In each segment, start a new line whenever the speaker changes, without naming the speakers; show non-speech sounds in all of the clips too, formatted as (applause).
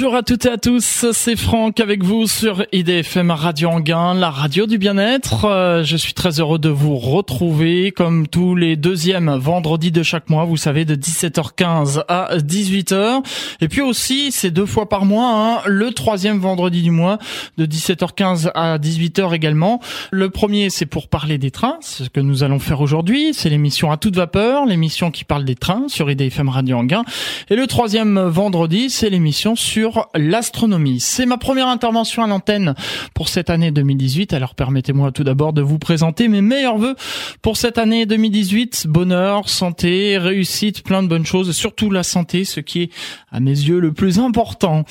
Bonjour à toutes et à tous, c'est Franck avec vous sur IDFM Radio Anguin, la radio du bien-être. Euh, je suis très heureux de vous retrouver comme tous les deuxièmes vendredis de chaque mois, vous savez, de 17h15 à 18h. Et puis aussi, c'est deux fois par mois, hein, le troisième vendredi du mois, de 17h15 à 18h également. Le premier, c'est pour parler des trains, ce que nous allons faire aujourd'hui. C'est l'émission à toute vapeur, l'émission qui parle des trains sur IDFM Radio Anguin. Et le troisième vendredi, c'est l'émission sur l'astronomie. C'est ma première intervention à l'antenne pour cette année 2018. Alors permettez-moi tout d'abord de vous présenter mes meilleurs voeux pour cette année 2018. Bonheur, santé, réussite, plein de bonnes choses, surtout la santé, ce qui est à mes yeux le plus important.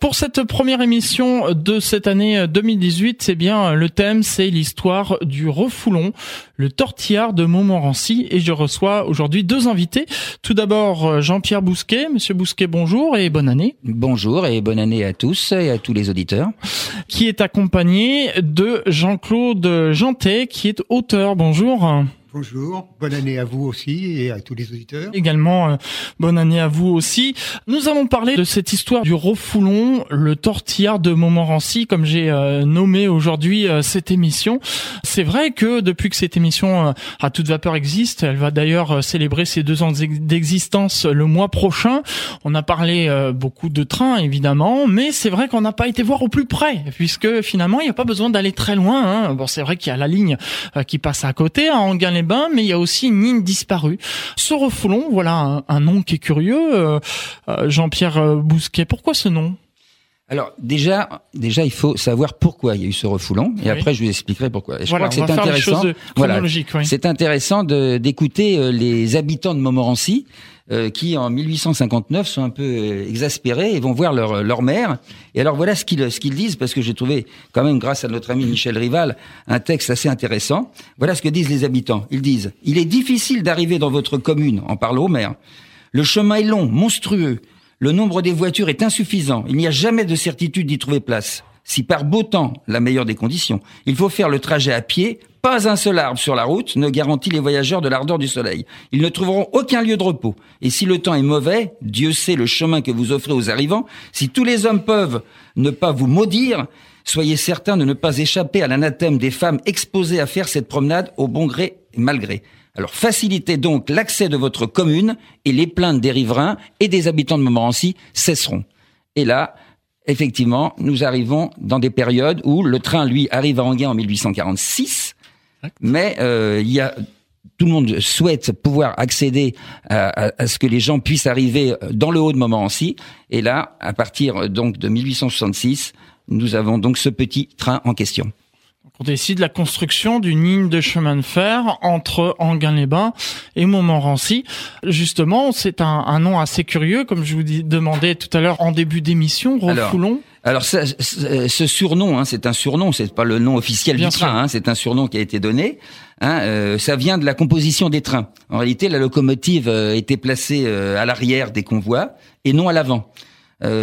Pour cette première émission de cette année 2018, c'est bien le thème, c'est l'histoire du refoulon, le tortillard de Montmorency et je reçois aujourd'hui deux invités. Tout d'abord Jean-Pierre Bousquet. Monsieur Bousquet, bonjour et bonne année.
Bonjour et bonne année à tous et à tous les auditeurs.
Qui est accompagné de Jean-Claude Jantet, qui est auteur. Bonjour.
Bonjour, bonne année à vous aussi et à tous les auditeurs.
Également, euh, bonne année à vous aussi. Nous allons parler de cette histoire du refoulon, le tortillard de Montmorency, comme j'ai euh, nommé aujourd'hui euh, cette émission. C'est vrai que depuis que cette émission à toute vapeur existe, elle va d'ailleurs célébrer ses deux ans d'existence le mois prochain. On a parlé beaucoup de trains, évidemment, mais c'est vrai qu'on n'a pas été voir au plus près, puisque finalement, il n'y a pas besoin d'aller très loin. Hein. Bon, c'est vrai qu'il y a la ligne qui passe à côté, hein, mais il y a aussi une ligne disparue. Ce refoulon, voilà un, nom qui est curieux. Euh, euh, Jean-Pierre euh, Bousquet, pourquoi ce nom?
Alors déjà, déjà, il faut savoir pourquoi il y a eu ce refoulon, et après je vous expliquerai pourquoi. je
crois que c'est intéressant. Voilà,
c'est intéressant d'écouter les habitants de Montmorency euh, qui en 1859 sont un peu euh, exaspérés et vont voir leur, leur mère. Et alors voilà ce qu'ils ce qu'ils disent, parce que j'ai trouvé quand même, grâce à notre ami Michel Rival, un texte assez intéressant. Voilà ce que disent les habitants. Ils disent « Il est difficile d'arriver dans votre commune, en parlant au maire. Le chemin est long, monstrueux. Le nombre des voitures est insuffisant. Il n'y a jamais de certitude d'y trouver place. Si par beau temps, la meilleure des conditions, il faut faire le trajet à pied, pas un seul arbre sur la route ne garantit les voyageurs de l'ardeur du soleil. Ils ne trouveront aucun lieu de repos. Et si le temps est mauvais, Dieu sait le chemin que vous offrez aux arrivants, si tous les hommes peuvent ne pas vous maudire, soyez certains de ne pas échapper à l'anathème des femmes exposées à faire cette promenade au bon gré et mal gré. Alors facilitez donc l'accès de votre commune et les plaintes des riverains et des habitants de Montmorency cesseront. Et là, effectivement, nous arrivons dans des périodes où le train, lui, arrive à Anguin en 1846, mais euh, il y a tout le monde souhaite pouvoir accéder à, ce que les gens puissent arriver dans le haut de Montmorency. Et là, à partir donc de 1866, nous avons donc ce petit train en question.
On décide la construction d'une ligne de chemin de fer entre Anguin-les-Bains et Montmorency. Justement, c'est un, nom assez curieux, comme je vous demandais tout à l'heure en début d'émission, Refoulon.
Alors ce surnom, hein, c'est un surnom, c'est pas le nom officiel du train, hein, c'est un surnom qui a été donné. Hein, euh, ça vient de la composition des trains. En réalité, la locomotive euh, était placée euh, à l'arrière des convois et non à l'avant.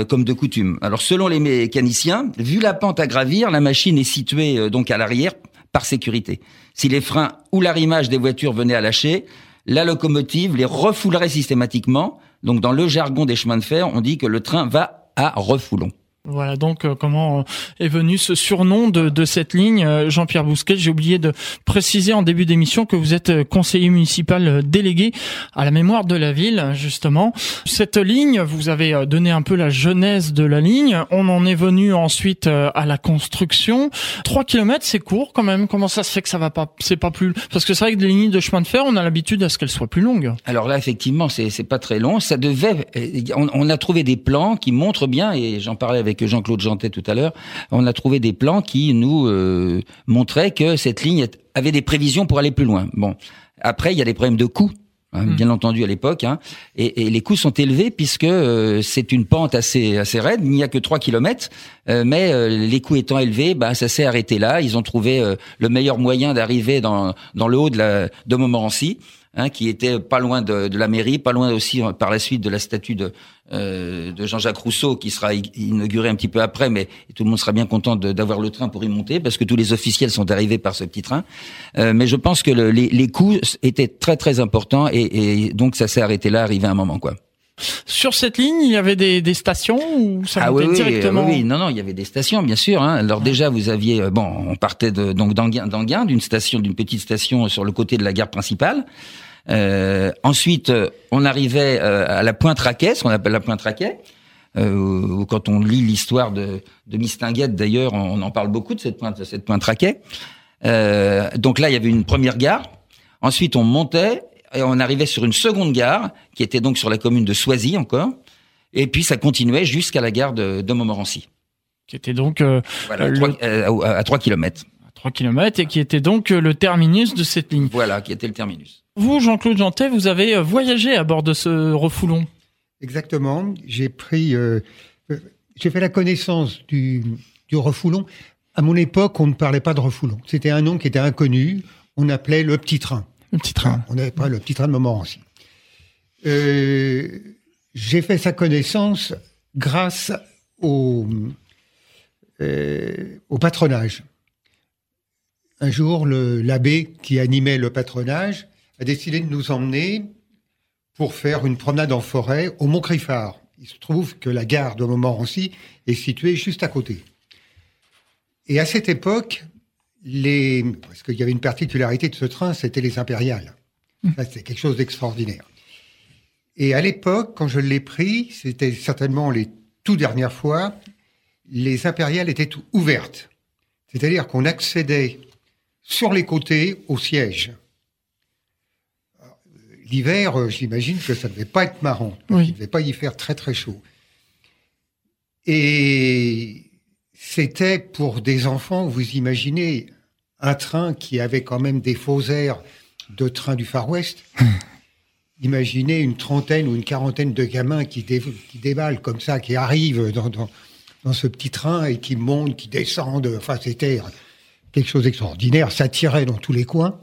comme de coutume. Alors selon les mécaniciens, vu la pente à gravir, la machine est située donc à l'arrière par sécurité. Si les freins ou l'arrimage des voitures venaient à lâcher, la locomotive les refoulerait systématiquement. Donc dans le jargon des chemins de fer, on dit que le train va à refoulon.
Voilà donc euh, comment euh, est venu ce surnom de, de cette ligne, euh, Jean-Pierre Bousquet? J'ai oublié de préciser en début d'émission que vous êtes conseiller municipal délégué à la mémoire de la ville, justement. Cette ligne, vous avez donné un peu la genèse de la ligne. On en est venu ensuite à la construction. Trois kilomètres, c'est court quand même. Comment ça se fait que ça va pas, c'est pas plus Parce que c'est vrai que les lignes de chemin de fer, on a l'habitude à ce qu'elles soient plus longues.
Alors là, effectivement, c'est c'est pas très long. Ça devait. On, on a trouvé des plans qui montrent bien, et j'en parlais avec avec Jean-Claude Jantet tout à l'heure, on a trouvé des plans qui nous euh, montraient que cette ligne avait des prévisions pour aller plus loin. Bon, après il y a des problèmes de coûts. Hein, hmm. bien entendu à l'époque, hein, et, les coûts sont élevés puisque euh, c'est une pente assez assez raide. Il n'y a que 3 kilomètres, euh, mais les coûts étant élevés, bah ça s'est arrêté là. Ils ont trouvé le meilleur moyen d'arriver dans dans le haut de la de Montmorency. Hein, qui était pas loin de, de, la mairie, pas loin aussi par la suite de la statue de, euh, de Jean-Jacques Rousseau qui sera inauguré un petit peu après, mais tout le monde sera bien content d'avoir le train pour y monter parce que tous les officiels sont arrivés par ce petit train. Euh, mais je pense que le, les, les, coûts étaient très très importants et, et donc ça s'est arrêté là, arrivé à un moment quoi.
Sur cette ligne, il y avait des, des stations ou ça
ah oui,
directement
oui, oui, non, non, il y avait des stations, bien sûr. Hein. Alors déjà, vous aviez, euh, bon, on partait de, donc d'Anguin, d'une station, d'une petite station sur le côté de la gare principale. Euh, ensuite, euh, on arrivait euh, à la Pointe Raquet, ce qu'on appelle la Pointe Raquet. Euh, quand on lit l'histoire de, de Mistinguette, d'ailleurs, on, en parle beaucoup de cette pointe, cette Pointe Raquet. Euh, donc là, il y avait une première gare. Ensuite, on montait et on arrivait sur une seconde gare qui était donc sur la commune de Soisy encore. Et puis ça continuait jusqu'à la gare de, de Montmorency.
Qui était donc euh,
Voilà,
le-
trois- euh, à, à 3 kilomètres.
À 3 km et qui était donc euh, le terminus de cette ligne.
Voilà, qui était le terminus.
Vous, Jean-Claude Jantet, vous avez euh, voyagé à bord de ce refoulon.
Exactement. J'ai pris, euh, euh, j'ai fait la connaissance du, du refoulon. À mon époque, on ne parlait pas de refoulon. C'était un nom qui était inconnu. On appelait le petit train.
Le petit train.
On n'avait pas le petit train de Montmorency. Euh, j'ai fait sa connaissance grâce au, euh, au patronage. Un jour, l'abbé qui animait le patronage a décidé de nous emmener pour faire une promenade en forêt au Mont Criffard. Il se trouve que la gare de Montmorency est située juste à côté. Et à cette époque, les, parce qu'il y avait une particularité de ce train, c'était les impériales. Ça, c'est quelque chose d'extraordinaire. Et à l'époque, quand je l'ai pris, c'était certainement les tout dernières fois, les impériales étaient ouvertes. C'est-à-dire qu'on accédait sur les côtés au siège. L'hiver, euh, j'imagine que ça ne devait pas être marrant.
Oui.
Il ne devait pas y faire très très chaud. Et c'était pour des enfants, vous imaginez, un train qui avait quand même des faux airs de train du Far West. (laughs) Imaginez une trentaine ou une quarantaine de gamins qui, dé- qui déballent comme ça, qui arrivent dans, dans, dans ce petit train et qui montent, qui descendent. Enfin, c'était quelque chose d'extraordinaire. Ça tirait dans tous les coins.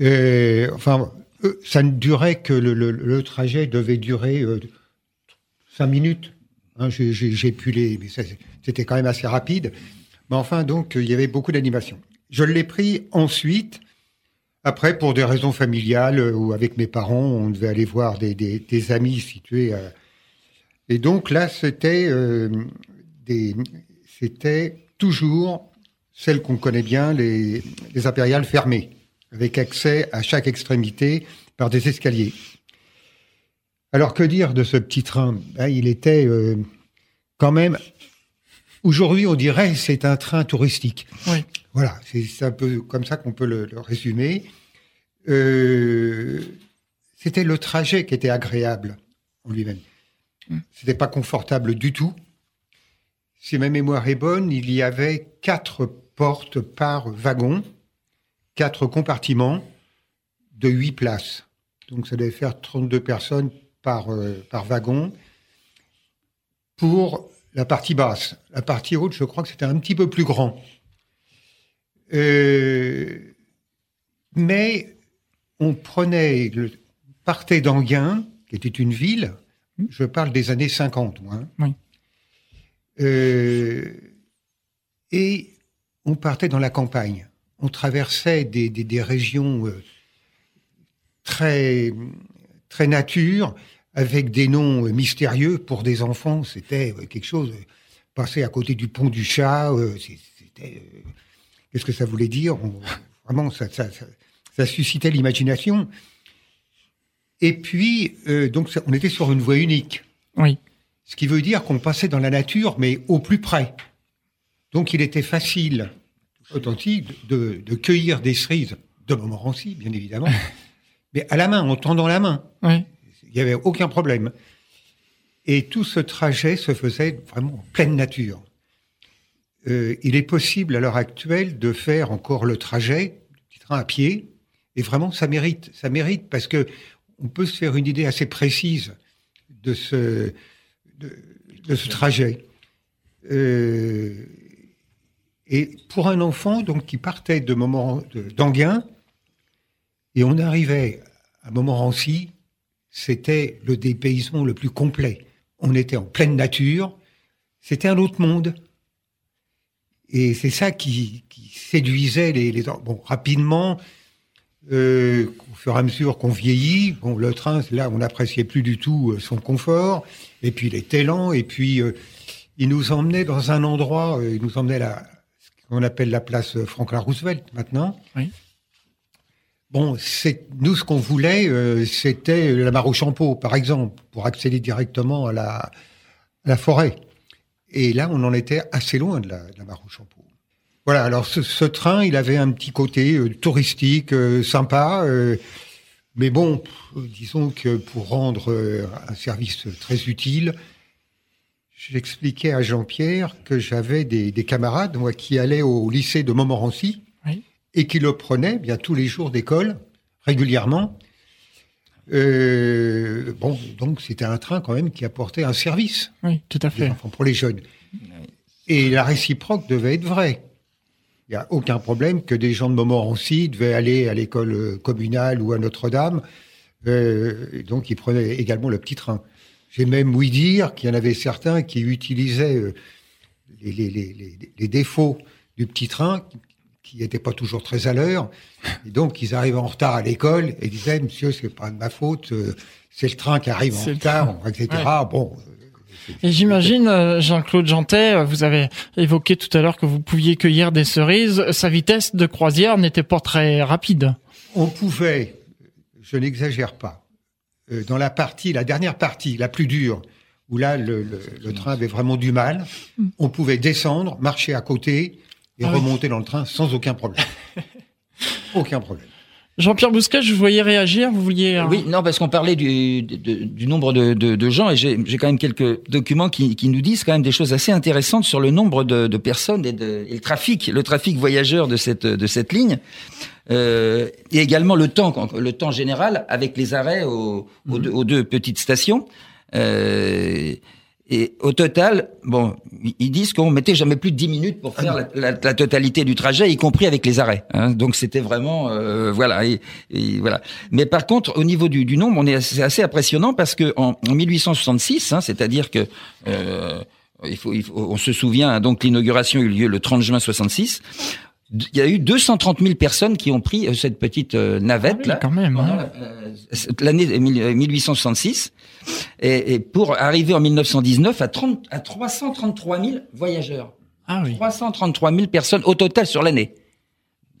Euh, enfin, euh, ça ne durait que le, le- le trajet devait durer euh, cinq minutes. Hein, j'ai- pu les, c'était quand même assez rapide. Mais enfin, donc, euh, il y avait beaucoup d'animation. Je l'ai pris ensuite. Après, pour des raisons familiales ou avec mes parents, on devait aller voir des, amis situés. Et donc là, c'était des, c'était toujours celles qu'on connaît bien, les, les impériales fermées, avec accès à chaque extrémité par des escaliers. Alors que dire de ce petit train? Ben, Il était euh, quand même. Aujourd'hui, on dirait c'est un train touristique.
Oui.
Voilà, c'est un peu comme ça qu'on peut le, le résumer. Euh, C'était le trajet qui était agréable en lui-même. C'était pas confortable du tout. Si ma mémoire est bonne, il y avait quatre portes par wagon, quatre compartiments de huit places. Donc ça devait faire 32 personnes par, euh, par wagon pour la partie basse. La partie haute, je crois que c'était un petit peu plus grand. Euh, mais on prenait, le, partait d'Anguin, qui était une ville, je parle des années 50, moi. hein.
Oui.
Euh, et on partait dans la campagne. On traversait des, des- régions euh, très, très nature, avec des noms euh, mystérieux pour des enfants. C'était quelque chose. passer à côté du pont du chat, c'était. Qu'est-ce que ça voulait dire? Vraiment, ça, ça- ça- suscitait l'imagination. Et puis, donc, on était sur une voie unique.
Oui.
Ce qui veut dire qu'on passait dans la nature, mais au plus près. Donc il était facile, authentique, de, de cueillir des cerises de Montmorency, bien évidemment, (laughs) mais à la main, en tendant la main.
Oui.
Il n'y avait aucun problème. Et tout ce trajet se faisait vraiment en pleine nature. Euh, il est possible à l'heure actuelle de faire encore le trajet, du petit train à pied, et vraiment ça mérite, ça mérite parce que on peut se faire une idée assez précise de ce, de, ce trajet. Euh, et pour un enfant donc qui partait de moment d'Anguin et on arrivait à Montmorency, c'était le dépaysement le plus complet. On était en pleine nature, c'était un autre monde. Et c'est ça qui, séduisait les, les... Rapidement, Euh, au fur et à mesure qu'on vieillit, bon, le train, là, on n'appréciait plus du tout son confort, et puis il était lent, et puis il nous emmenait dans un endroit, il nous emmenait à ce qu'on appelle la place Franklin Roosevelt maintenant.
Oui.
Bon, c'est nous ce qu'on voulait, euh, c'était la mare par exemple, pour accéder directement à la, la forêt. Et là, on en était assez loin de la, de la mare. Voilà. Alors, ce, ce, train, il avait un petit côté euh, touristique, euh, sympa, euh, mais bon, disons que pour rendre un service très utile, j'expliquais à Jean-Pierre que j'avais des, des, camarades, moi, qui allaient au lycée de Montmorency et qui le prenait bien tous les jours d'école, régulièrement. Bon, donc c'était un train quand même qui apportait un service.
Oui, tout à fait.
pour les jeunes. Et la réciproque devait être vraie. Il n'y a aucun problème que des gens de Montmorency devaient aller à l'école communale ou à Notre-Dame. Euh, donc ils prenaient également le petit train. J'ai même ouï dire qu'il y en avait certains qui utilisaient euh, les, les, les, les, défauts du petit train qui n'étaient pas toujours très à l'heure. Et donc, ils arrivaient en retard à l'école et disaient, monsieur, c'est pas de ma faute, euh, c'est le train qui arrive en retard, etc. Ouais. Bon.
Euh, et j'imagine, euh, Jean-Claude Jantet, vous avez évoqué tout à l'heure que vous pouviez cueillir des cerises. Sa vitesse de croisière n'était pas très rapide.
On pouvait, je n'exagère pas, dans la partie, la dernière partie, la plus dure, où là, le, le, le train avait vraiment du mal, on pouvait descendre, marcher à côté, et ah remonter oui. dans le train sans aucun problème. (laughs) aucun problème.
Jean-Pierre Bousquet, je vous voyais réagir, vous vouliez...
Oui, non, parce qu'on parlait du, nombre de, gens, et j'ai quand même quelques documents qui, nous disent quand même des choses assez intéressantes sur le nombre de, personnes et, le trafic, le trafic voyageur de cette, ligne, euh, et également le temps, général avec les arrêts aux, aux, deux, aux deux, petites stations. Euh, et au total, bon, ils disent qu'on mettait jamais plus de 10 minutes pour faire la, la, la totalité du trajet, y compris avec les arrêts. Hein. Donc c'était vraiment, euh, voilà, et, et, voilà. Mais par contre, au niveau du, du nombre, on est assez, assez, impressionnant parce que en, en 1866, hein, c'est-à-dire que euh, il faut, il faut, on se souvient, hein, donc l'inauguration a eu lieu le 30 juin 66 il y a eu 230 000 personnes qui ont pris cette petite navette
ah oui,
là
quand même,
hein. l'année 1866 et, et, pour arriver en 1919 à 30 à 333 000 voyageurs.
Ah oui.
333 000 personnes au total sur l'année.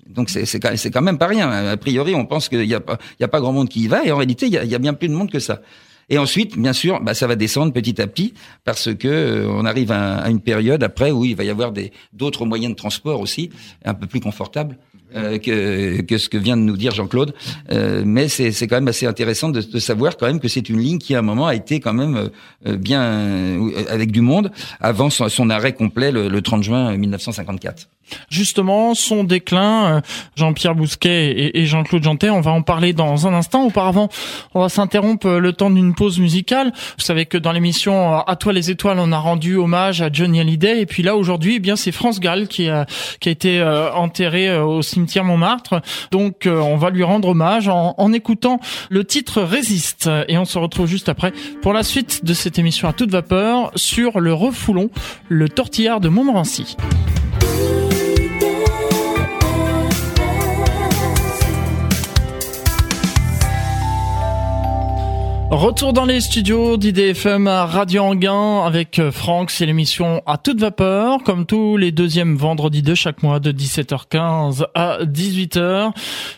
Donc c'est c'est quand, quand même pas rien. A priori, on pense qu'il y a pas il y a pas grand monde qui y va et en réalité, il y a, il y a bien plus de monde que ça. Et ensuite, bien sûr, bah, ça va descendre petit à petit parce que euh, on arrive à, une période après où il va y avoir d'autres moyens de transport aussi un peu plus confortables euh, que, que ce que vient de nous dire Jean-Claude. Euh, mais c'est quand même assez intéressant de, de, savoir quand même que c'est une ligne qui à un moment a été quand même euh, bien euh, avec du monde avant son, son arrêt complet le, le 30 juin 1954
justement son déclin. Jean-Pierre Bousquet et, Jean-Claude Jantet, on va en parler dans un instant. Auparavant, on va s'interrompre le temps d'une pause musicale. Vous savez que dans l'émission À toi les étoiles, on a rendu hommage à Johnny Hallyday. Et puis là, aujourd'hui, eh bien, c'est France Gall qui a, qui a été euh, enterré au cimetière Montmartre. Donc, euh, on va lui rendre hommage en, en écoutant le titre Résiste. Et on se retrouve juste après pour la suite de cette émission à toute vapeur sur le refoulon, le tortillard de Montmorency. Retour dans les studios d'IDFM à Radio Anguin avec euh, Franck, c'est l'émission à toute vapeur, comme tous les deuxièmes vendredis de chaque mois de 17h15 à 18h.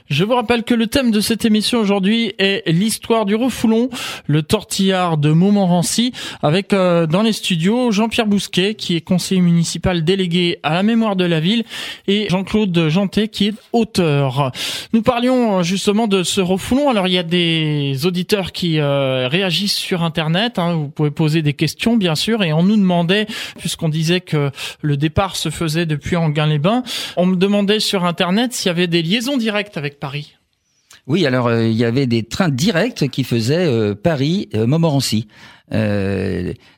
Je vous rappelle que le thème de cette émission aujourd'hui est l'histoire du refoulon, le tortillard de Montmorency, avec euh, dans les studios Jean-Pierre Bousquet, qui est conseiller municipal délégué à la mémoire de la ville, et Jean-Claude Jantet, qui est auteur. Nous parlions euh, justement de ce refoulon. Alors il y a des auditeurs qui réagissent sur Internet. Hein, vous pouvez poser des questions, bien sûr. Et on nous demandait, puisqu'on disait que le départ se faisait depuis Anguin-les-Bains, on me demandait sur Internet s'il y avait des liaisons directes avec Paris.
Oui, alors euh, il y avait des trains directs qui faisaient euh, Paris-Montmorency.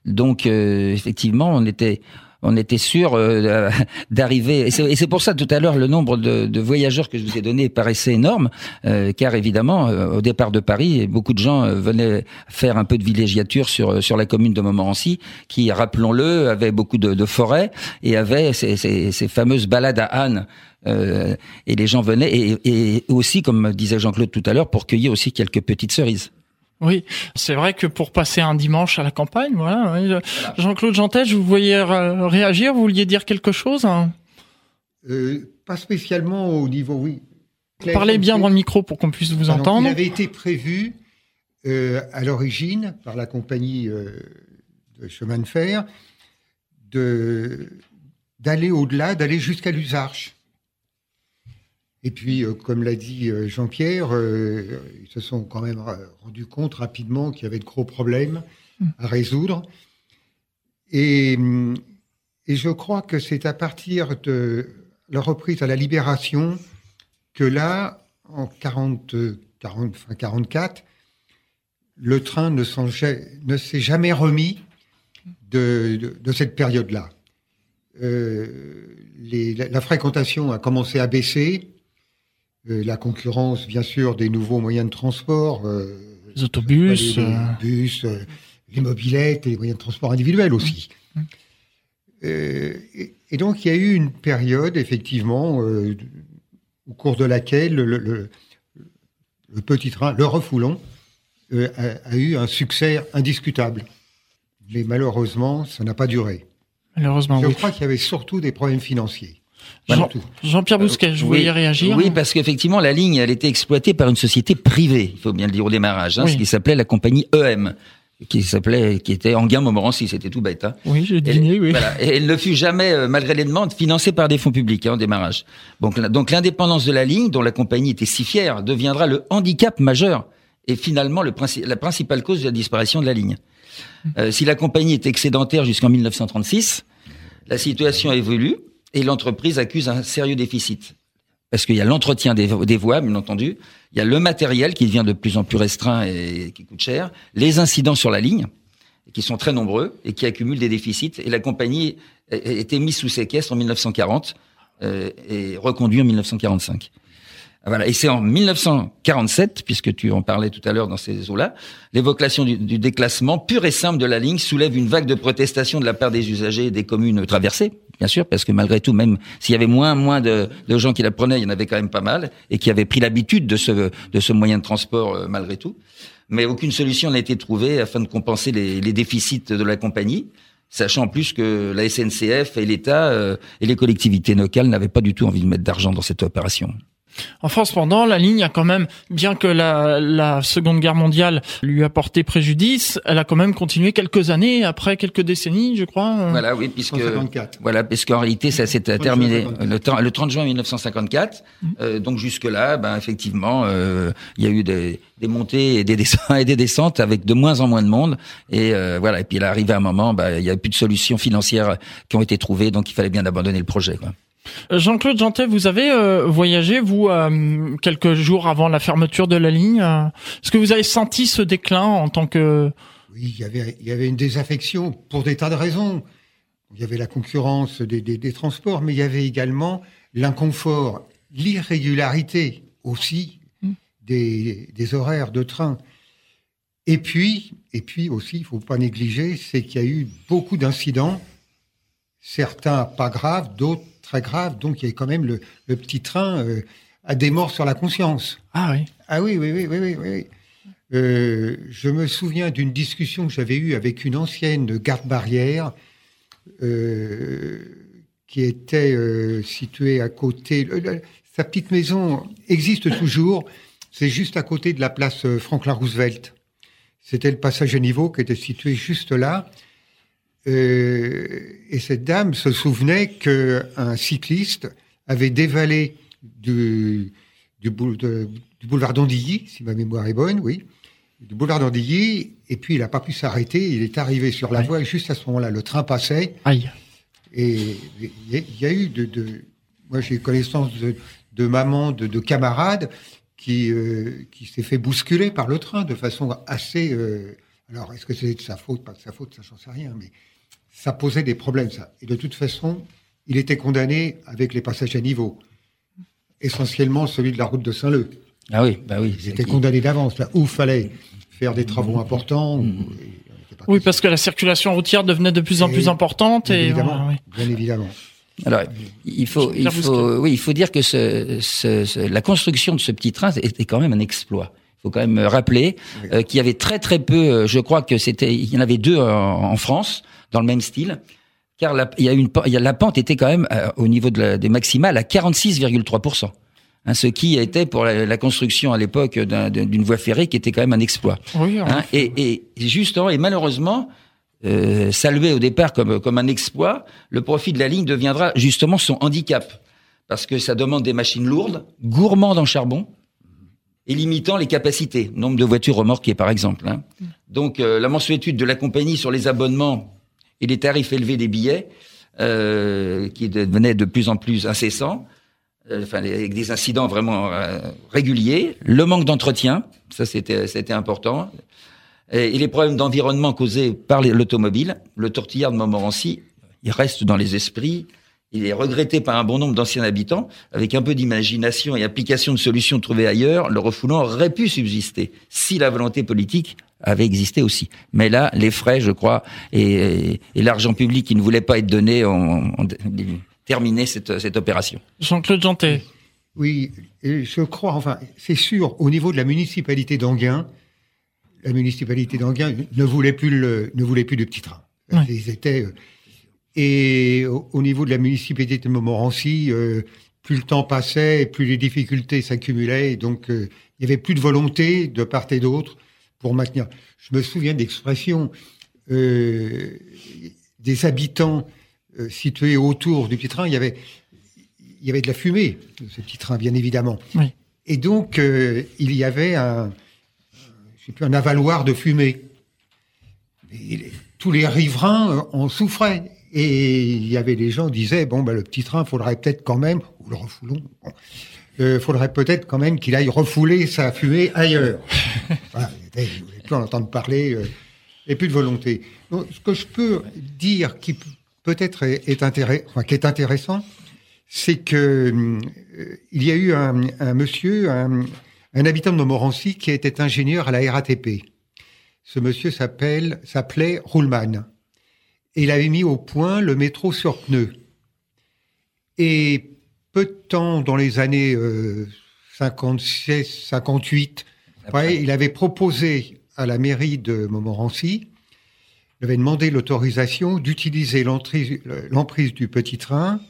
donc effectivement, on était on était sûr euh, (laughs) d'arriver. Et c'est pour ça tout à l'heure le nombre de, de, voyageurs que je vous ai donné paraissait énorme, euh, car évidemment au départ de Paris, beaucoup de gens venaient faire un peu de villégiature sur sur la commune de Montmorency, qui rappelons-le avait beaucoup de, de forêts et avait ces, ces, ces fameuses balades à âne euh, et les gens venaient, et, et aussi, comme disait Jean-Claude tout à l'heure, pour cueillir aussi quelques petites cerises.
Oui, c'est vrai que pour passer un dimanche à la campagne, voilà. Jean-Claude Jantet, vous voyez réagir, vous vouliez dire quelque chose hein?
Euh, Pas spécialement au niveau, oui.
Parlez bien dans le micro pour qu'on puisse vous entendre.
Il avait été prévu euh, à l'origine par la compagnie euh, de chemin de fer de d'aller au-delà, d'aller jusqu'à l'Usarche. Et puis, euh, comme l'a dit euh, Jean-Pierre, euh, ils se sont quand même rendus compte rapidement qu'il y avait de gros problèmes mm. à résoudre. Et, et je crois que c'est à partir de la reprise à la libération que là, en 40, 40, 44, le train ne, s'est jamais remis de, de, cette période-là. Euh, la, la, fréquentation a commencé à baisser. Euh, la concurrence, bien sûr, des nouveaux moyens de transport.
Euh, les autobus.
Les, euh. bus, les mobilettes et les moyens de transport individuels aussi. Mmh. Et, donc, il y a eu une période, effectivement, au cours de laquelle le, le, petit train, le refoulon, a, eu un succès indiscutable. Mais malheureusement, ça n'a pas duré.
Malheureusement,
Je crois qu'il y avait surtout des problèmes financiers.
Jean-Pierre Bousquet, je voulais réagir.
Oui, parce qu'effectivement, la ligne, elle était exploitée par une société privée, il faut bien le dire au démarrage, hein, ce qui s'appelait la compagnie EM qui s'appelait, qui était Anguin Montmorency, c'était tout bête. Hein.
Oui, j'ai dit oui.
Voilà. Et elle ne fut jamais, euh, malgré les demandes, financée par des fonds publics hein, au démarrage. Donc, donc l'indépendance de la ligne, dont la compagnie était si fière, deviendra le handicap majeur et finalement le la principale cause de la disparition de la ligne. Euh, si la compagnie est excédentaire jusqu'en 1936, la situation évolue et l'entreprise accuse un sérieux déficit. Parce qu'il y a l'entretien des, voies, bien entendu, il y a le matériel qui devient de plus en plus restreint et qui coûte cher, les incidents sur la ligne, qui sont très nombreux et qui accumulent des déficits, et la compagnie a été mise sous séquestre en 1940 euh, et reconduite en 1945. Voilà. Et c'est en 1947, puisque tu en parlais tout à l'heure dans ces eaux-là, l'évocation du, déclassement pur et simple de la ligne soulève une vague de protestation de la part des usagers et des communes traversées, bien sûr, parce que malgré tout, même s'il y avait moins moins de, gens qui la prenaient, il y en avait quand même pas mal, et qui avaient pris l'habitude de ce, de ce moyen de transport euh, malgré tout. Mais aucune solution n'a été trouvée afin de compenser les, les déficits de la compagnie sachant en plus que la SNCF et l'État euh, et les collectivités locales n'avaient pas du tout envie de mettre d'argent dans cette opération.
En France, pendant la ligne a quand même, bien que la, la, Seconde Guerre mondiale lui a porté préjudice, elle a quand même continué quelques années, après quelques décennies, je crois.
Voilà, oui, puisque voilà, parce qu'en réalité, ça s'est terminé le, le, 30 juin 1954. Mmh. Euh, donc jusque là, ben effectivement, euh, il y a eu des, des montées et des descentes (laughs) et des descentes avec de moins en moins de monde. Et euh, voilà. Et puis il est arrivé un moment, ben, il y a plus de solutions financières qui ont été trouvées, donc il fallait bien abandonner le projet. Quoi.
Jean-Claude Jantet, vous avez euh, voyagé, vous, euh, quelques jours avant la fermeture de la ligne. Est-ce que vous avez senti ce déclin en tant que...
Oui, il y avait, il y avait une désaffection pour des tas de raisons. Il y avait la concurrence des, des, des transports, mais il y avait également l'inconfort, l'irrégularité aussi mm. des, des, horaires de train. Et puis, et puis aussi, il faut pas négliger, c'est qu'il y a eu beaucoup d'incidents, certains pas graves, d'autres très grave. Donc il y a quand même le, petit train euh, à des morts sur la conscience.
Ah oui.
Ah oui, oui, oui, oui, oui. Euh, je me souviens d'une discussion que j'avais eue avec une ancienne garde-barrière euh, qui était située à côté. sa petite maison existe toujours. C'est juste à côté de la place Franklin Roosevelt. C'était le passage à niveau qui était situé juste là. Euh, et cette dame se souvenait qu'un cycliste avait dévalé du, du, boulevard d'Andilly, si ma mémoire est bonne, oui, du boulevard d'Andilly, et puis il n'a pas pu s'arrêter, il est arrivé sur la voie, et juste à ce moment-là, le train passait.
Aïe.
Et il y, a eu de, de moi j'ai connaissance de, de maman, de, de camarades qui, euh, qui s'est fait bousculer par le train de façon assez. Euh, alors, est-ce que c'est de sa faute, pas de sa faute, ça j'en sais rien, mais ça posait des problèmes, ça. Et de toute façon, il était condamné avec les passages à niveau. Essentiellement celui de la route de Saint-Leu.
Ah oui, bah oui.
Ils étaient condamnés d'avance, là, où il fallait faire des travaux importants. où-
Oui, parce que la circulation routière devenait de plus en
Et-
plus importante
Bien
et
évidemment.
voilà, oui.
Bien évidemment.
Alors, il faut, il faut, oui, il faut dire que ce, ce- ce- la construction de ce petit train était quand même un exploit. Il faut quand même rappeler euh, qu'il y avait très très peu. euh, Je crois que c'était, il y en avait deux en, en France dans le même style, car la, il y a une, pen- il y a, la pente était quand même euh, au niveau de la, des maximales à 46,3% Hein, ce qui était pour la, la construction à l'époque d'un- d'une voie ferrée qui était quand même un exploit.
Oui,
Hein, et, et justement, et malheureusement, euh, salué au départ comme, comme un exploit, le profit de la ligne deviendra justement son handicap. Parce que ça demande des machines lourdes, gourmandes en charbon, et limitant les capacités, nombre de voitures remorquées par exemple. hein. Donc euh, la mensuétude de la compagnie sur les abonnements et les tarifs élevés des billets, euh, qui devenaient de plus en plus incessants, euh, avec des incidents vraiment euh, réguliers, le manque d'entretien, ça c'était important, et, les problèmes d'environnement causés par l'automobile, le tortillard de Montmorency, il reste dans les esprits. Il est regretté par un bon nombre d'anciens habitants. Avec un peu d'imagination et application de solutions trouvées ailleurs, le refoulant aurait pu subsister si la volonté politique avait existé aussi. Mais là, les frais, je crois, et, et l'argent public qui ne voulait pas être donné ont, ont terminé cette, cette opération.
Jean-Claude Jantet.
Oui, et je crois, enfin, c'est sûr, au niveau de la municipalité d'Anguin, la municipalité d'Anguin ne voulait plus le, ne voulait plus de petits trains.
Ouais.
Ils étaient, euh, et au, au niveau de la municipalité de Montmorency, euh, plus le temps passait, et plus les difficultés s'accumulaient, et donc euh, il y avait plus de volonté de part et d'autre pour maintenir. Je me souviens d'expressions euh, des habitants euh, situés autour du petit train. Il y avait, il y avait de la fumée de ce petit train, bien évidemment.
Oui.
Et donc euh, il y avait un, je sais plus, un avaloir de fumée. Et tous les riverains en souffraient. Et il y avait des gens qui disaient bon, ben, le petit train, faudrait peut-être quand même, ou le refoulon, bon, euh, faudrait peut-être quand même qu'il aille refouler sa fumée ailleurs. (laughs) voilà, voulaient plus en entendre parler, euh, et plus de volonté. Donc, ce que je peux dire qui peut-être est, est intéress- enfin, qui est intéressant, c'est que euh, il y a eu un, un monsieur, un, un habitant de Montmorency qui était ingénieur à la RATP. Ce monsieur s'appelle, s'appelait Ruhlmann. Et il avait mis au point le métro sur pneus. Et peu de temps, dans les années euh, 56, 58, ouais, il avait proposé à la mairie de Montmorency, il avait demandé l'autorisation d'utiliser l'emprise l'emprise du petit train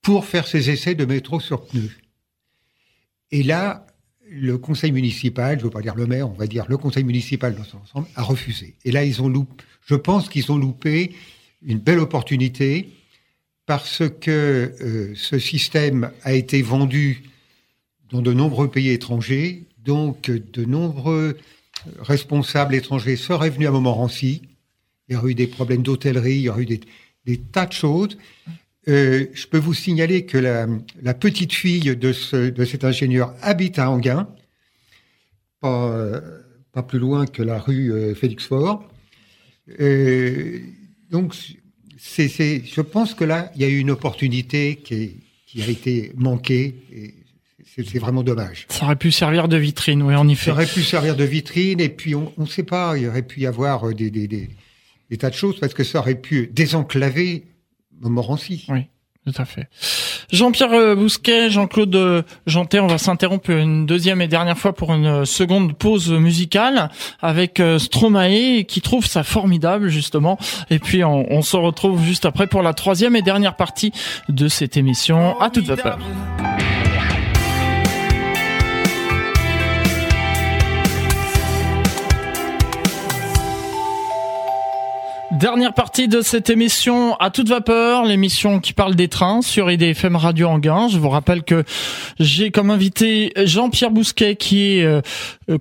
pour faire ses essais de métro sur pneus. Et là, le conseil municipal, je ne veux pas dire le maire, on va dire le conseil municipal dans son ensemble, a refusé. Et là, ils ont loupé, je pense qu'ils ont loupé une belle opportunité parce que euh, ce système a été vendu dans de nombreux pays étrangers, donc de nombreux responsables étrangers seraient venus à Montmorency. Il y aurait eu des problèmes d'hôtellerie, il y aurait eu des, tas de choses. Euh, je peux vous signaler que la, petite fille de, ce, de cet ingénieur habite à Anguin, pas, euh, plus loin que la rue euh, Félix. Euh, donc, c'est, c'est, je pense que là, il y a eu une opportunité qui, est- qui a été manquée. Et c'est, vraiment dommage.
Ça aurait pu servir de vitrine, oui, en
Ça
effet.
aurait pu servir de vitrine, et puis on ne sait pas, il aurait pu y avoir euh, des, des, des, des tas de choses, parce que ça aurait pu désenclaver Montmorency.
Oui, tout à fait. Jean-Pierre euh, Bousquet, Jean-Claude euh, Jantet, on va s'interrompre une deuxième et dernière fois pour une euh, seconde pause musicale avec Stromae qui trouve ça formidable justement. Et puis on, on se retrouve juste après pour la troisième et dernière partie de cette émission à toute vapeur. Dernière partie de cette émission à toute vapeur, l'émission qui parle des trains sur IDFM Radio Anguin. Je vous rappelle que j'ai comme invité Jean-Pierre Bousquet qui est euh,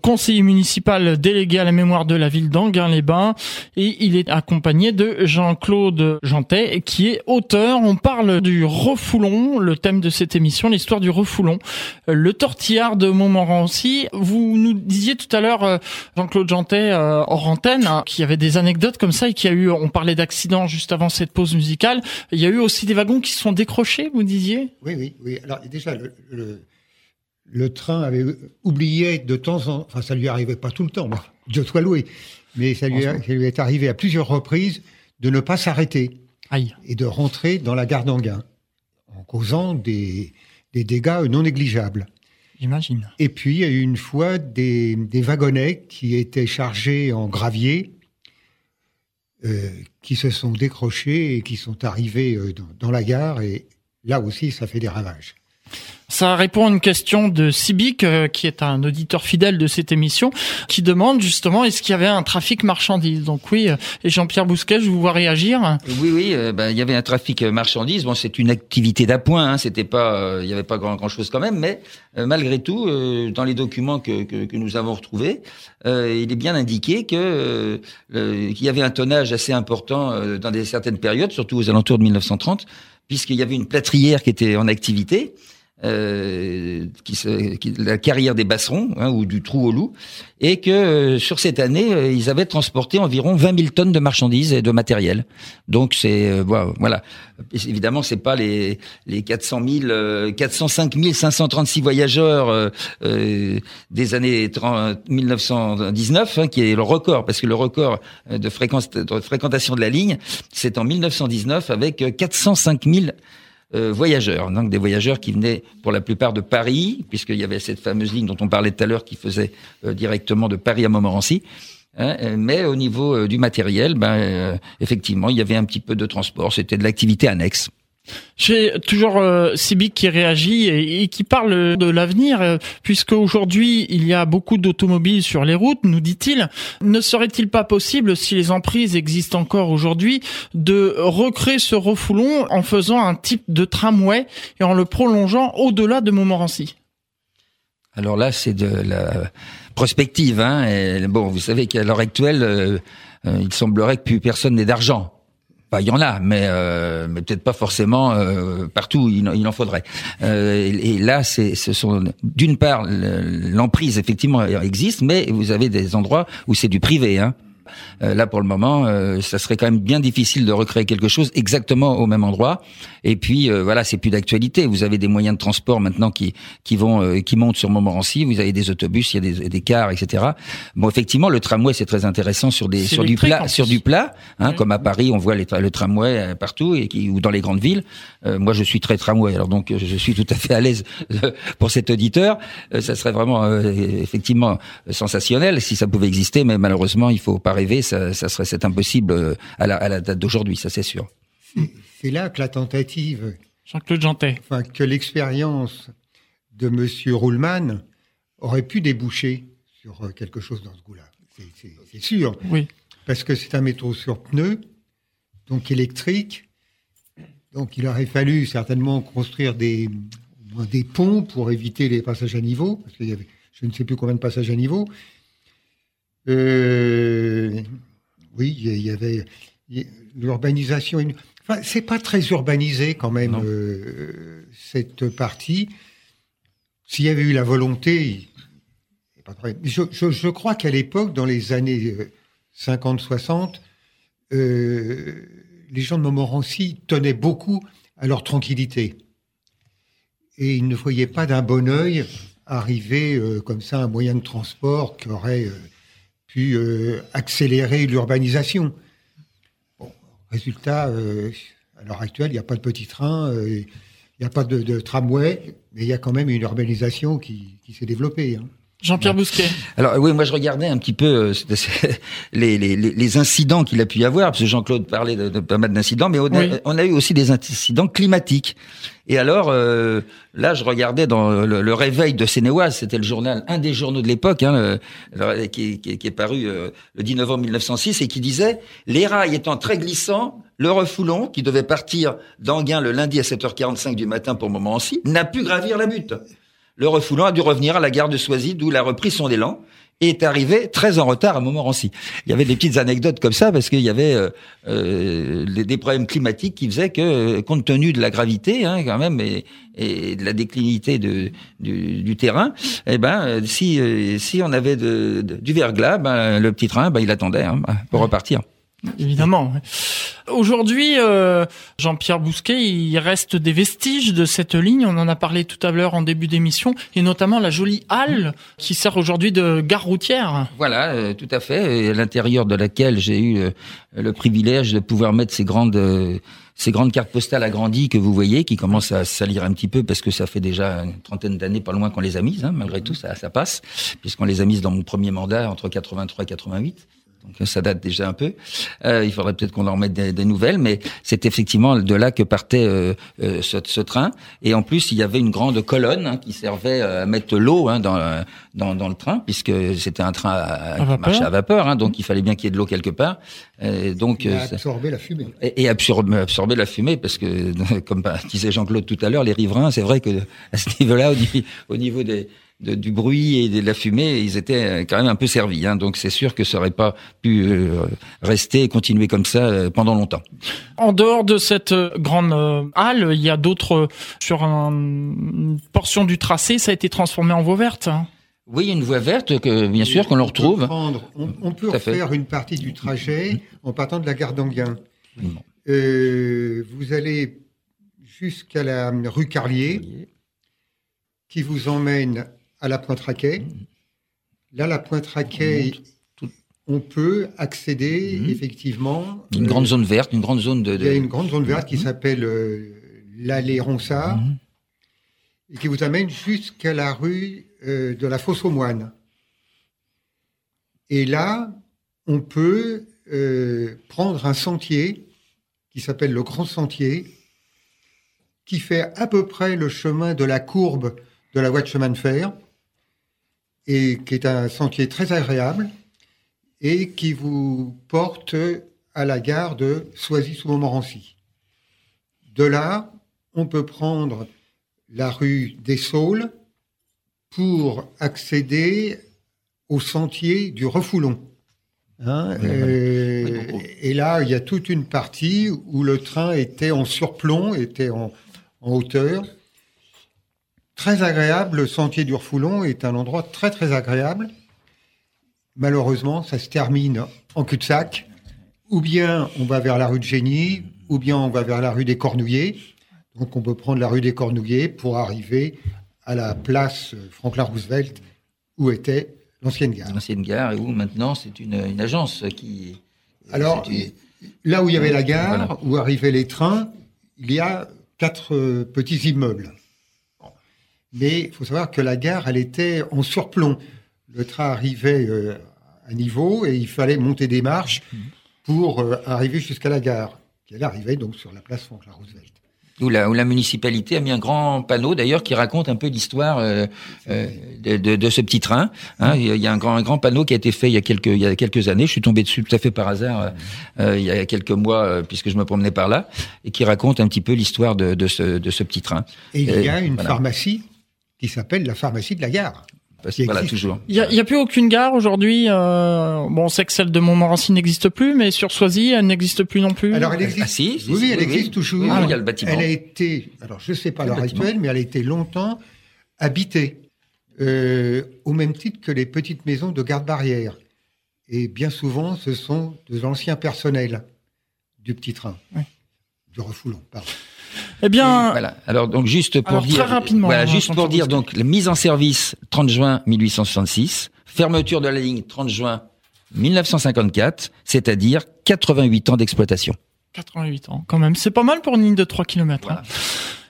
conseiller municipal délégué à la mémoire de la ville d'Anguin-les-Bains et il est accompagné de Jean-Claude Jantet qui est auteur. On parle du refoulon, le thème de cette émission, l'histoire du refoulon, Euh, le tortillard de Montmorency. Vous nous disiez tout à l'heure, euh, Jean-Claude Jantet, hors antenne, hein, qu'il y avait des anecdotes comme ça et qu'il y a eu eu, on parlait d'accidents juste avant cette pause musicale. Il y a eu aussi des wagons qui se sont décrochés, vous disiez?
Oui, oui, oui. Alors déjà, le, le, train avait oublié de temps en, enfin, ça lui arrivait pas tout le temps, Dieu soit loué, mais ça lui, ça lui est arrivé à plusieurs reprises de ne pas s'arrêter et de rentrer dans la gare d'Anguin en causant des, des dégâts non négligeables.
J'imagine.
Et puis, il y a eu une fois des, des wagonnets qui étaient chargés en gravier, qui se sont décrochés et qui sont arrivés euh, dans, la gare. Et là aussi, ça fait des ravages.
Ça répond à une question de Sibic, euh, qui est un auditeur fidèle de cette émission, qui demande justement est-ce qu'il y avait un trafic marchandises. Donc oui, euh, et Jean-Pierre Bousquet, je vous vois réagir.
Oui, oui, euh, ben, il y avait un trafic marchandises. Bon, c'est une activité d'appoint, hein, c'était pas, il n'y avait pas grand, grand chose quand même, mais malgré tout, dans les documents que nous avons retrouvés, il est bien indiqué que qu'il y avait un tonnage assez important dans des certaines périodes, surtout aux alentours de 1930, puisqu'il y avait une plâtrière qui était en activité euh, qui, qui, la carrière des Basserons hein, ou du Trou au Loup, et que euh, sur cette année, euh, ils avaient transporté environ 20 000 tonnes de marchandises et de matériel. Donc c'est euh, voilà. Évidemment, c'est pas les les 400 000, 405 536 voyageurs des années 30, 1919 hein, qui est le record, parce que le record de, fréquence, de fréquentation de la ligne, c'est en 1919 avec 405 000 euh, voyageurs, donc des voyageurs qui venaient pour la plupart de Paris, puisqu'il y avait cette fameuse ligne dont on parlait tout à l'heure qui faisait euh, directement de Paris à Montmorency. Hein, euh, mais au niveau du matériel, ben, effectivement, il y avait un petit peu de transport. C'était de l'activité annexe.
J'ai toujours euh, Sibic qui réagit et, qui parle de l'avenir, euh, puisque aujourd'hui il y a beaucoup d'automobiles sur les routes, nous dit-il. Ne serait-il pas possible, si les emprises existent encore aujourd'hui, de recréer ce refoulon en faisant un type de tramway et en le prolongeant au-delà de Montmorency?
Alors là, c'est de la prospective. Hein, et bon, vous savez qu'à l'heure actuelle, euh, il semblerait que plus personne n'ait d'argent. Bah, il y en a, mais, euh, mais peut-être pas forcément euh, partout. Il, il, en faudrait. Euh, et, là, c'est, ce sont d'une part l'emprise effectivement existe, mais vous avez des endroits où c'est du privé. Hein. Euh, là, pour le moment, euh, ça serait quand même bien difficile de recréer quelque chose exactement au même endroit. Et puis, euh, voilà, c'est plus d'actualité. Vous avez des moyens de transport maintenant qui qui vont qui montent sur Montmorency. Vous avez des autobus, il y a des, des cars, etc. Bon, effectivement, le tramway c'est très intéressant sur des sur du plat, sur du plat, hein, comme à Paris, on voit les le tramway partout et qui ou dans les grandes villes. moi, je suis très tramway, alors donc je suis tout à fait à l'aise pour cet auditeur. ça serait vraiment effectivement sensationnel si ça pouvait exister, mais malheureusement, il faut pas rêver ça, serait c'est impossible euh, à la, date d'aujourd'hui, ça c'est sûr.
C'est là que la tentative,
Jean-Claude Jantet,
enfin que l'expérience de Monsieur Ruhlmann aurait pu déboucher sur euh, quelque chose dans ce goût-là. C'est sûr.
Oui.
Parce que c'est un métro sur pneus, donc électrique. Donc il aurait fallu certainement construire des, des ponts pour éviter les passages à niveau, parce qu'il y avait je ne sais plus combien de passages à niveau. Euh, oui, il y, avait l'urbanisation. Enfin, c'est pas très urbanisé quand même euh, cette partie. S'il y avait eu la volonté, pas je, je, je, crois qu'à l'époque, dans les années 50-60, euh, les gens de Montmorency tenaient beaucoup à leur tranquillité. Et ils ne voyaient pas d'un bon œil arriver euh, comme ça un moyen de transport qui aurait pu euh, accélérer l'urbanisation. Bon, résultat, euh, à l'heure actuelle, il n'y a pas de petit train, euh, il n'y a pas de, tramway, mais il y a quand même une urbanisation qui, qui s'est développée. Hein.
Jean-Pierre Bousquet.
Alors oui, moi je regardais un petit peu les, les, les, incidents qu'il a pu y avoir, parce que Jean-Claude parlait de, de, pas mal d'incidents, mais on a, on a, eu aussi des incidents climatiques. Et alors euh, là, je regardais dans le, réveil de Sénéoise, c'était le journal, un des journaux de l'époque, hein, qui, qui, qui, est paru euh, le 10 novembre 1906 et qui disait les rails étant très glissants, le refoulon qui devait partir d'Anguin le lundi à 7h45 du matin pour Montmorency n'a pu gravir la butte le refoulant a dû revenir à la gare de Soisy, d'où il a repris son élan et est arrivé très en retard à Montmorency. Il y avait des petites anecdotes comme ça parce qu'il y avait euh, euh des problèmes climatiques qui faisaient que, euh, compte tenu de la gravité hein, quand même et, de la déclinité du, terrain, eh ben euh, si si on avait du verglas, ben le petit train, ben il attendait hein, pour repartir.
Évidemment. Aujourd'hui, euh, Jean-Pierre Bousquet, il reste des vestiges de cette ligne. On en a parlé tout à l'heure en début d'émission, et notamment la jolie halle qui sert aujourd'hui de gare routière.
Voilà, euh, tout à fait. Et à l'intérieur de laquelle j'ai eu euh, le privilège de pouvoir mettre ces grandes euh, ces grandes cartes postales agrandies que vous voyez, qui commencent à salir un petit peu parce que ça fait déjà une trentaine d'années, pas loin qu'on les a mises. Hein, malgré tout, ça, ça passe, puisqu'on les a mises dans mon premier mandat entre 83 et 88. Donc ça date déjà un peu. Euh, il faudrait peut-être qu'on en remette des, des, nouvelles, mais c'est effectivement de là que partait euh, euh, ce, ce, train. Et en plus, il y avait une grande colonne hein, qui servait à mettre l'eau hein, dans, dans, dans, le train, puisque c'était un train à, à marchait à vapeur, hein, donc il fallait bien qu'il y ait de l'eau quelque part.
Et donc et absorber la fumée.
Et, et absorber, absorber, la fumée, parce que (laughs) comme bah, disait Jean-Claude tout à l'heure, les riverains, c'est vrai que à ce niveau-là, au, au niveau des de, du bruit et de la fumée, ils étaient quand même un peu servis. Hein, donc c'est sûr que ça aurait pas pu euh, rester et continuer comme ça euh, pendant longtemps.
En dehors de cette euh, grande halle, il y a d'autres sur un, une portion du tracé, ça a été transformé en voie verte. Hein.
Oui, une voie verte que bien sûr qu'on le retrouve.
Prendre, on, on, peut refaire une partie du trajet en partant de la gare d'Anguin. Euh, vous allez jusqu'à la rue Carlier, qui vous emmène à la pointe Raquet. Là, la pointe Raquet, on peut accéder mmh. effectivement.
Une euh, grande zone verte, une grande zone de. de...
Il y a une grande zone verte qui mmh. s'appelle euh, l'allée Ronsard mmh. et qui vous amène jusqu'à la rue euh, de la Fosse aux Moines. Et là, on peut euh, prendre un sentier qui s'appelle le Grand Sentier, qui fait à peu près le chemin de la courbe de la voie de chemin de fer et qui est un sentier très agréable et qui vous porte à la gare de Soisy-sous-Montmorency. De là, on peut prendre la rue des Saules pour accéder au sentier du Refoulon. Hein, et, et, là, il y a toute une partie où le train était en surplomb, était en, en hauteur, très agréable. Le sentier du Refoulon est un endroit très très agréable. Malheureusement, ça se termine en cul-de-sac. Ou bien on va vers la rue de Génie, ou bien on va vers la rue des Cornouillers. Donc on peut prendre la rue des Cornouillers pour arriver à la place Franklin Roosevelt où était l'ancienne gare.
L'ancienne gare et où maintenant c'est une, une, agence qui.
Alors une... là où il y avait la gare, voilà. où arrivaient les trains, il y a quatre euh, petits immeubles. Mais il faut savoir que la gare, elle était en surplomb. Le train arrivait euh, à niveau et il fallait monter des marches pour euh, arriver jusqu'à la gare, qui elle arrivait donc sur la place Franklin Roosevelt.
Où la, où la, municipalité a mis un grand panneau d'ailleurs qui raconte un peu l'histoire euh, euh, de, de, de, ce petit train. Hein. Il y a un grand, un grand panneau qui a été fait il y a quelques, il y a quelques années. Je suis tombé dessus tout à fait par hasard euh, il y a quelques mois euh, puisque je me promenais par là et qui raconte un petit peu l'histoire de, de, ce, de ce petit train.
Et il y a une voilà. pharmacie qui s'appelle la pharmacie de la gare.
Voilà, toujours.
Il n'y a, a, plus aucune gare aujourd'hui. Euh, bon, on sait que celle de Montmorency n'existe plus, mais sur Soisy, elle n'existe plus non plus.
Alors, elle existe.
Ah, si, si,
oui,
si,
elle existe oui. toujours.
Ah, il y a le bâtiment.
Elle a été, alors je ne sais pas l'heure actuelle, mais elle a été longtemps habitée, euh, au même titre que les petites maisons de garde-barrière. Et bien souvent, ce sont de l'ancien personnel du petit train,
oui.
du refoulon, pardon.
Eh bien,
Et voilà. Alors donc juste pour
alors,
dire,
très rapidement,
voilà, juste pour dire donc la mise en service 30 juin 1866, fermeture de la ligne 30 juin 1954, c'est-à-dire 88 ans d'exploitation.
88 ans, quand même. C'est pas mal pour une ligne de 3 km. Voilà. Hein.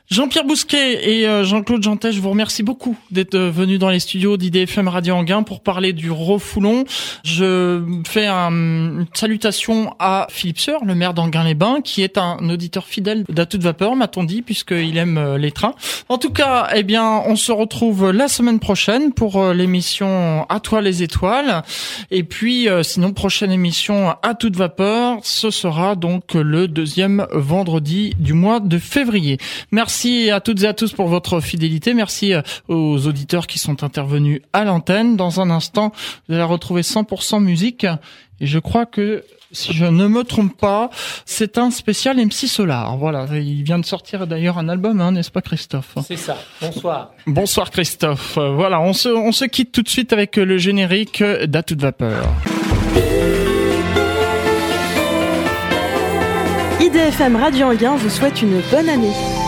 Jean-Pierre Bousquet et euh, Jean-Claude Jantet, je vous remercie beaucoup d'être euh, venus dans les studios d'IDFM Radio Anguin pour parler du refoulon. Je fais un, une salutation à Philippe Seur, le maire d'Anguin-les-Bains, qui est un auditeur fidèle d'À toute vapeur, m'a-t-on dit, puisqu'il aime euh, les trains. En tout cas, eh bien, on se retrouve la semaine prochaine pour l'émission À toi les étoiles. Et puis, sinon, prochaine émission À toute vapeur, ce sera donc le deuxième vendredi du mois de février. Merci Merci à toutes et à tous pour votre fidélité. Merci euh, aux auditeurs qui sont intervenus à l'antenne. Dans un instant, vous allez retrouver 100% musique. Et je crois que si je ne me trompe pas, c'est un spécial MC Solar. Voilà, il vient de sortir d'ailleurs un album, hein, n'est-ce pas Christophe?
C'est ça. Bonsoir.
Bonsoir Christophe. Voilà, on se, on se quitte tout de suite avec le générique d'À toute vapeur.
IDFM Radio Anguin vous souhaite une bonne année.